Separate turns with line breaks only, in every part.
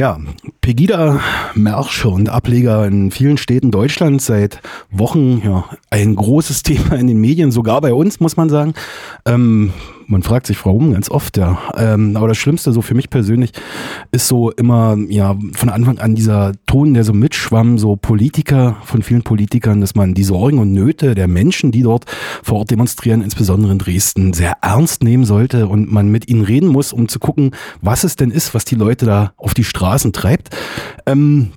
Ja, Pegida-Märsche und Ableger in vielen Städten Deutschlands seit Wochen ja, ein großes Thema in den Medien, sogar bei uns, muss man sagen. Ähm, man fragt sich, warum, ganz oft, ja. Ähm, aber das Schlimmste, so für mich persönlich, ist so immer, ja, von Anfang an dieser Ton, der so mitschwamm, so Politiker, von vielen Politikern, dass man die Sorgen und Nöte der Menschen, die dort vor Ort demonstrieren, insbesondere in Dresden, sehr ernst nehmen sollte und man mit ihnen reden muss, um zu gucken, was es denn ist, was die Leute da auf die Straßen treibt. Ähm,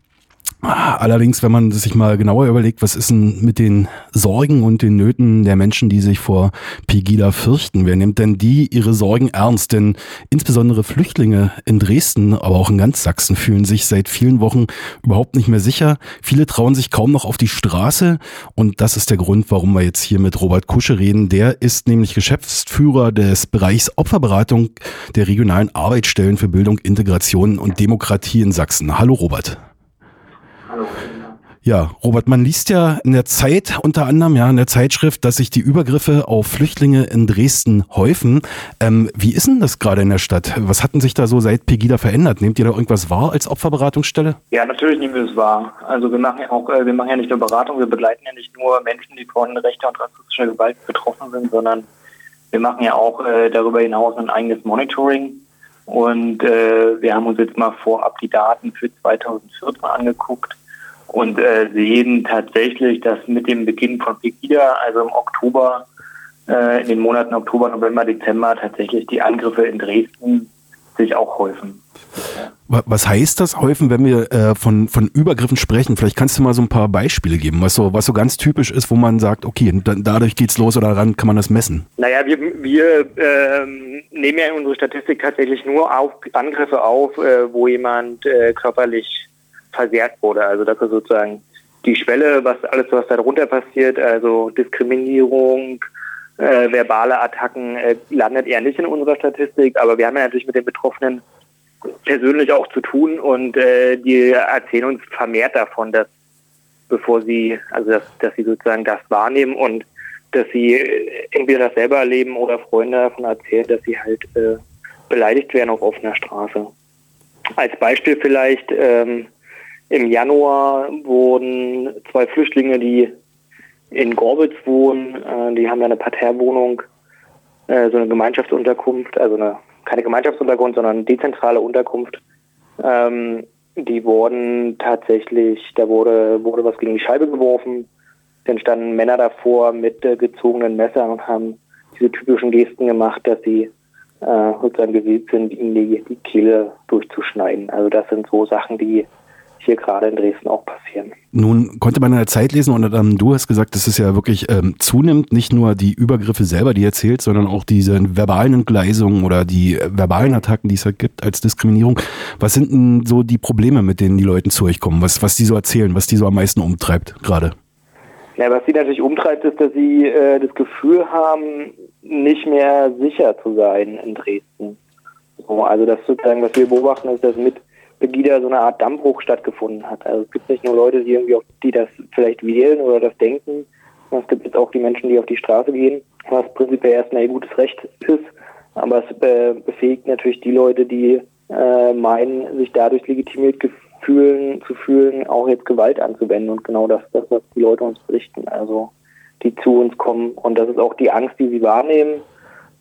Allerdings, wenn man sich mal genauer überlegt, was ist denn mit den Sorgen und den Nöten der Menschen, die sich vor Pegida fürchten? Wer nimmt denn die ihre Sorgen ernst? Denn insbesondere Flüchtlinge in Dresden, aber auch in ganz Sachsen fühlen sich seit vielen Wochen überhaupt nicht mehr sicher. Viele trauen sich kaum noch auf die Straße und das ist der Grund, warum wir jetzt hier mit Robert Kusche reden. Der ist nämlich Geschäftsführer des Bereichs Opferberatung der regionalen Arbeitsstellen für Bildung, Integration und Demokratie in Sachsen. Hallo Robert. Ja, Robert, man liest ja in der Zeit unter anderem, ja, in der Zeitschrift, dass sich die Übergriffe auf Flüchtlinge in Dresden häufen. Ähm, wie ist denn das gerade in der Stadt? Was hatten sich da so seit Pegida verändert? Nehmt ihr da irgendwas wahr als Opferberatungsstelle?
Ja, natürlich nehmen wir es wahr. Also wir machen ja auch, äh, wir machen ja nicht nur Beratung, wir begleiten ja nicht nur Menschen, die von rechter und rassistischer Gewalt betroffen sind, sondern wir machen ja auch äh, darüber hinaus ein eigenes Monitoring. Und äh, wir haben uns jetzt mal vorab die Daten für 2014 angeguckt und äh, sehen tatsächlich, dass mit dem Beginn von Pegida, also im Oktober, äh, in den Monaten Oktober, November, Dezember, tatsächlich die Angriffe in Dresden sich auch häufen.
Was heißt das häufen, wenn wir äh, von, von Übergriffen sprechen? Vielleicht kannst du mal so ein paar Beispiele geben, was so, was so ganz typisch ist, wo man sagt, okay, dann, dadurch geht's los oder daran kann man das messen?
Naja, wir, wir ähm, nehmen ja in unsere Statistik tatsächlich nur auf, Angriffe auf, äh, wo jemand äh, körperlich versehrt wurde. Also das ist sozusagen die Schwelle, was alles, was darunter passiert, also Diskriminierung, äh, verbale Attacken, äh, landet eher nicht in unserer Statistik, aber wir haben ja natürlich mit den Betroffenen persönlich auch zu tun und äh, die erzählen uns vermehrt davon, dass bevor sie, also dass, dass sie sozusagen das wahrnehmen und dass sie äh, entweder das selber erleben oder Freunde davon erzählen, dass sie halt äh, beleidigt werden auf offener Straße. Als Beispiel vielleicht, ähm, im Januar wurden zwei Flüchtlinge, die in Gorbitz wohnen, äh, die haben da eine Parterrewohnung, äh, so eine Gemeinschaftsunterkunft, also eine, keine Gemeinschaftsunterkunft, sondern eine dezentrale Unterkunft. Ähm, die wurden tatsächlich, da wurde, wurde was gegen die Scheibe geworfen. Dann standen Männer davor mit äh, gezogenen Messern und haben diese typischen Gesten gemacht, dass sie äh, sozusagen gewillt sind, ihnen die, die Kehle durchzuschneiden. Also das sind so Sachen, die hier gerade in Dresden auch passieren.
Nun konnte man in der Zeit lesen und ähm, du hast gesagt, dass es ja wirklich ähm, zunimmt, nicht nur die Übergriffe selber, die erzählt, sondern auch diese verbalen Entgleisungen oder die äh, verbalen Attacken, die es halt gibt als Diskriminierung. Was sind denn so die Probleme, mit denen die Leute zu euch kommen? Was, was die so erzählen, was die so am meisten umtreibt gerade?
Ja, was sie natürlich umtreibt, ist, dass sie äh, das Gefühl haben, nicht mehr sicher zu sein in Dresden. So, also das sozusagen, was wir beobachten, ist, dass mit Pegida so eine Art Dammbruch stattgefunden hat. Also es gibt nicht nur Leute, die irgendwie auf, die das vielleicht wählen oder das denken, sondern es gibt jetzt auch die Menschen, die auf die Straße gehen, was prinzipiell erstmal ein gutes Recht ist. Aber es äh, befähigt natürlich die Leute, die äh, meinen, sich dadurch legitimiert fühlen, zu fühlen, auch jetzt Gewalt anzuwenden. Und genau das, das, was die Leute uns berichten. Also die zu uns kommen. Und das ist auch die Angst, die sie wahrnehmen.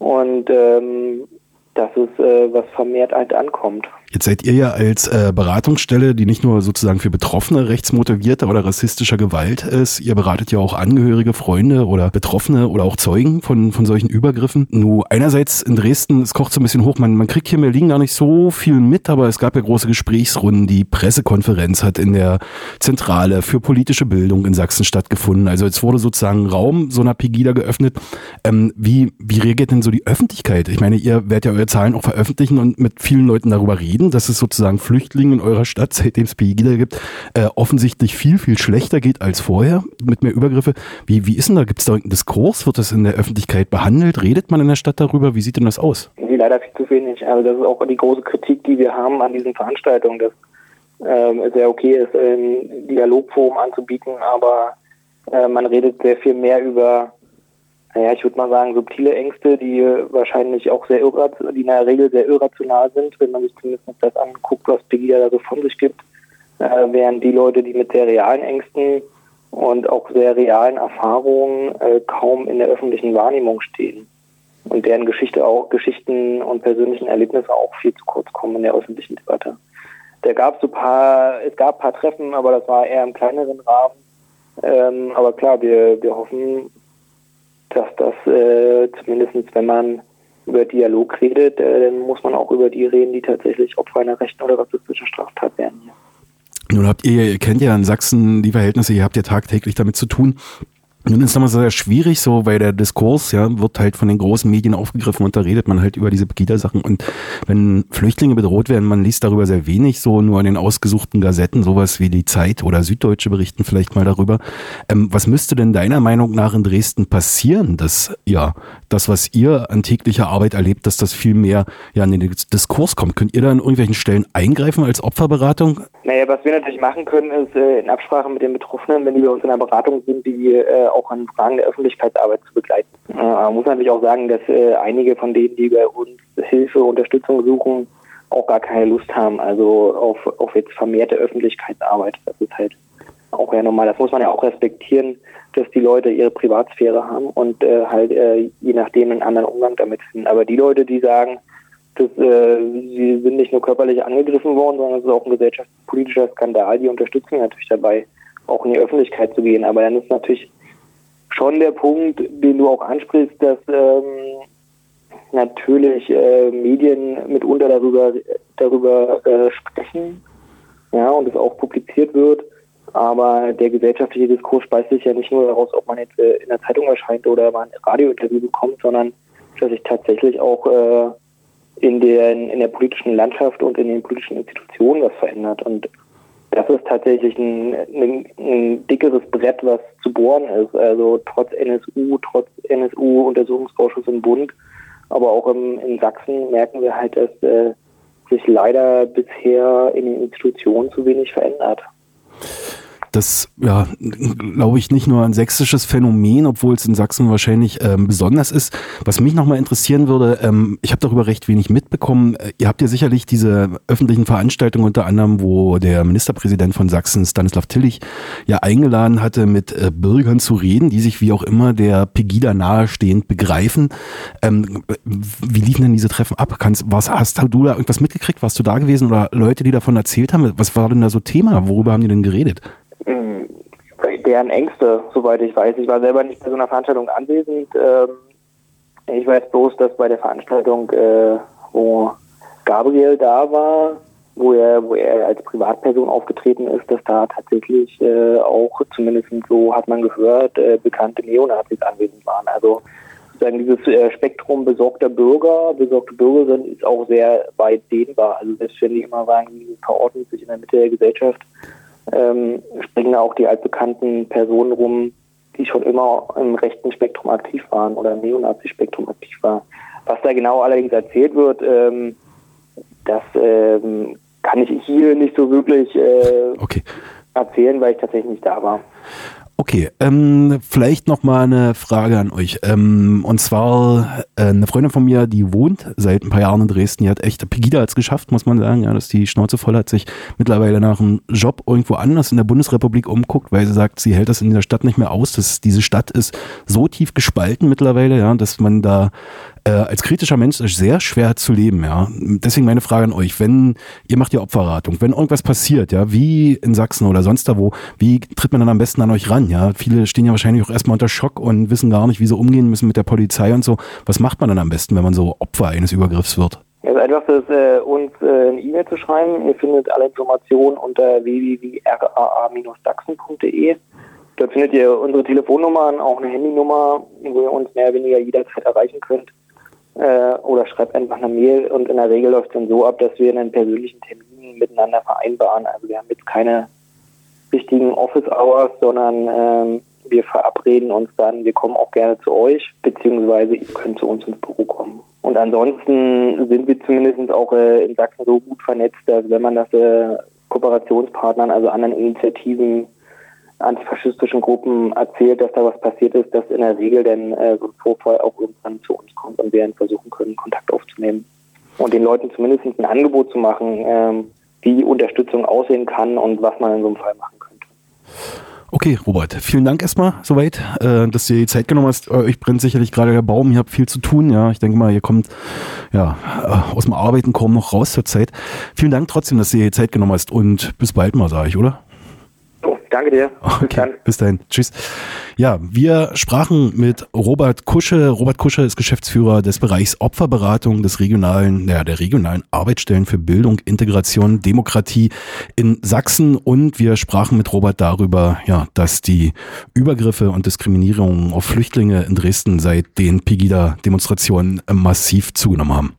Und ähm, das ist, äh, was vermehrt halt ankommt.
Jetzt seid ihr ja als äh, Beratungsstelle, die nicht nur sozusagen für Betroffene rechtsmotivierter oder rassistischer Gewalt ist, ihr beratet ja auch Angehörige, Freunde oder Betroffene oder auch Zeugen von, von solchen Übergriffen. Nur einerseits in Dresden, es kocht so ein bisschen hoch, man, man kriegt hier in Berlin gar nicht so viel mit, aber es gab ja große Gesprächsrunden, die Pressekonferenz hat in der Zentrale für politische Bildung in Sachsen stattgefunden. Also jetzt wurde sozusagen Raum so einer Pegida geöffnet. Ähm, wie, wie reagiert denn so die Öffentlichkeit? Ich meine, ihr werdet ja eure Zahlen auch veröffentlichen und mit vielen Leuten darüber reden reden, dass es sozusagen Flüchtlingen in eurer Stadt, seitdem es Pegida gibt, äh, offensichtlich viel, viel schlechter geht als vorher mit mehr Übergriffe. Wie, wie ist denn da? Gibt es da irgendeinen Diskurs? Wird das in der Öffentlichkeit behandelt? Redet man in der Stadt darüber? Wie sieht denn das aus?
Leider viel zu wenig. Also das ist auch die große Kritik, die wir haben an diesen Veranstaltungen, dass ähm, es sehr okay ist, ein Dialogforum anzubieten, aber äh, man redet sehr viel mehr über naja, ich würde mal sagen, subtile Ängste, die wahrscheinlich auch sehr irrational, die in der Regel sehr irrational sind, wenn man sich zumindest das anguckt, was Pegida da so von sich gibt, äh, während die Leute, die mit sehr realen Ängsten und auch sehr realen Erfahrungen äh, kaum in der öffentlichen Wahrnehmung stehen und deren Geschichte auch Geschichten und persönlichen Erlebnisse auch viel zu kurz kommen in der öffentlichen Debatte. Da gab so paar, es gab paar Treffen, aber das war eher im kleineren Rahmen. Ähm, aber klar, wir, wir hoffen, dass das äh, zumindest, wenn man über Dialog redet, äh, dann muss man auch über die reden, die tatsächlich Opfer einer rechten oder rassistischen Straftat werden.
Nun habt ihr, ihr kennt ja in Sachsen die Verhältnisse, ihr habt ja tagtäglich damit zu tun. Nun ist es immer sehr schwierig, so, weil der Diskurs, ja, wird halt von den großen Medien aufgegriffen und da redet man halt über diese Pegida-Sachen. Und wenn Flüchtlinge bedroht werden, man liest darüber sehr wenig, so nur in den ausgesuchten Gazetten, sowas wie die Zeit oder Süddeutsche berichten vielleicht mal darüber. Ähm, was müsste denn deiner Meinung nach in Dresden passieren, dass, ja, das, was ihr an täglicher Arbeit erlebt, dass das viel mehr, ja, in den Diskurs kommt? Könnt ihr da an irgendwelchen Stellen eingreifen als Opferberatung?
Naja, was wir natürlich machen können, ist äh, in Absprache mit den Betroffenen, wenn die bei uns in der Beratung sind, die äh, auch an Fragen der Öffentlichkeitsarbeit zu begleiten. Man muss natürlich auch sagen, dass äh, einige von denen, die bei uns Hilfe, Unterstützung suchen, auch gar keine Lust haben, also auf, auf jetzt vermehrte Öffentlichkeitsarbeit. Das ist halt auch ja normal. Das muss man ja auch respektieren, dass die Leute ihre Privatsphäre haben und äh, halt äh, je nachdem einen anderen Umgang damit finden. Aber die Leute, die sagen, dass äh, sie sind nicht nur körperlich angegriffen worden, sondern es ist auch ein gesellschaftspolitischer Skandal, die unterstützen natürlich dabei, auch in die Öffentlichkeit zu gehen. Aber dann ist natürlich schon der Punkt, den du auch ansprichst, dass ähm, natürlich äh, Medien mitunter darüber darüber äh, sprechen, ja, und es auch publiziert wird. Aber der gesellschaftliche Diskurs speist sich ja nicht nur daraus, ob man jetzt äh, in der Zeitung erscheint oder man ein Radiointerview bekommt, sondern dass sich tatsächlich auch äh, in, der, in der politischen Landschaft und in den politischen Institutionen was verändert. Und das ist tatsächlich ein, ein, ein, dickeres Brett, was zu bohren ist. Also trotz NSU, trotz NSU-Untersuchungsausschuss im Bund, aber auch im, in Sachsen merken wir halt, dass äh, sich leider bisher in den Institutionen zu wenig verändert
das, ja, glaube ich, nicht nur ein sächsisches Phänomen, obwohl es in Sachsen wahrscheinlich ähm, besonders ist. Was mich nochmal interessieren würde, ähm, ich habe darüber recht wenig mitbekommen. Ihr habt ja sicherlich diese öffentlichen Veranstaltungen unter anderem, wo der Ministerpräsident von Sachsen, Stanislav Tillich, ja eingeladen hatte, mit äh, Bürgern zu reden, die sich wie auch immer der Pegida nahestehend begreifen. Ähm, wie liefen denn diese Treffen ab? Kannst, was, hast du da irgendwas mitgekriegt? Warst du da gewesen oder Leute, die davon erzählt haben? Was war denn da so Thema? Worüber haben die denn geredet?
Deren Ängste, soweit ich weiß. Ich war selber nicht bei so einer Veranstaltung anwesend. Ähm, ich weiß bloß, dass bei der Veranstaltung, äh, wo Gabriel da war, wo er, wo er als Privatperson aufgetreten ist, dass da tatsächlich äh, auch, zumindest so hat man gehört, äh, bekannte Neonazis anwesend waren. Also sozusagen dieses äh, Spektrum besorgter Bürger, besorgte Bürgerinnen ist auch sehr weit dehnbar. Also selbst wenn die immer sagen, die verordnen sich in der Mitte der Gesellschaft, ähm, springen auch die altbekannten Personen rum, die schon immer im rechten Spektrum aktiv waren oder im Neonazi-Spektrum aktiv waren. Was da genau allerdings erzählt wird, ähm, das ähm, kann ich hier nicht so wirklich äh, okay. erzählen, weil ich tatsächlich nicht da war.
Okay, ähm, vielleicht noch mal eine Frage an euch. Ähm, und zwar äh, eine Freundin von mir, die wohnt seit ein paar Jahren in Dresden, die hat echt Pegida als geschafft, muss man sagen, ja, dass die Schnauze voll hat, sich mittlerweile nach einem Job irgendwo anders in der Bundesrepublik umguckt, weil sie sagt, sie hält das in dieser Stadt nicht mehr aus. Dass diese Stadt ist so tief gespalten mittlerweile, ja, dass man da äh, als kritischer Mensch ist sehr schwer zu leben, ja. Deswegen meine Frage an euch, wenn ihr macht ja Opferratung, wenn irgendwas passiert, ja, wie in Sachsen oder sonst da wo, wie tritt man dann am besten an euch ran, ja? Viele stehen ja wahrscheinlich auch erstmal unter Schock und wissen gar nicht, wie sie umgehen müssen mit der Polizei und so. Was macht man dann am besten, wenn man so Opfer eines Übergriffs wird?
Das Einfachste ist, äh, uns äh, eine E-Mail zu schreiben. Ihr findet alle Informationen unter www.raa-sachsen.de. Dort findet ihr unsere Telefonnummern, auch eine Handynummer, wo ihr uns mehr oder weniger jederzeit erreichen könnt äh, oder schreibt einfach eine Mail und in der Regel läuft es dann so ab, dass wir einen persönlichen Termin miteinander vereinbaren. Also wir haben jetzt keine richtigen Office Hours, sondern ähm, wir verabreden uns dann, wir kommen auch gerne zu euch, beziehungsweise ihr könnt zu uns ins Büro kommen. Und ansonsten sind wir zumindest auch äh, in Sachsen so gut vernetzt, dass wenn man das äh, Kooperationspartnern, also anderen Initiativen antifaschistischen Gruppen erzählt, dass da was passiert ist, dass in der Regel dann äh, so ein Vorfall auch irgendwann zu uns kommt und wir dann versuchen können, Kontakt aufzunehmen. Und den Leuten zumindest ein Angebot zu machen, ähm, wie Unterstützung aussehen kann und was man in so einem Fall machen könnte.
Okay, Robert, vielen Dank erstmal soweit, äh, dass dir die Zeit genommen hast. Äh, euch brennt sicherlich gerade der Baum, ihr habt viel zu tun. Ja, ich denke mal, ihr kommt ja äh, aus dem Arbeiten kaum noch raus zur Zeit. Vielen Dank trotzdem, dass dir die Zeit genommen hast und bis bald mal, sage ich, oder?
Danke dir.
Okay, bis, dann. bis dahin. Tschüss. Ja, wir sprachen mit Robert Kusche. Robert Kusche ist Geschäftsführer des Bereichs Opferberatung des regionalen, ja, der regionalen Arbeitsstellen für Bildung, Integration, Demokratie in Sachsen. Und wir sprachen mit Robert darüber, ja, dass die Übergriffe und Diskriminierungen auf Flüchtlinge in Dresden seit den Pegida-Demonstrationen massiv zugenommen haben.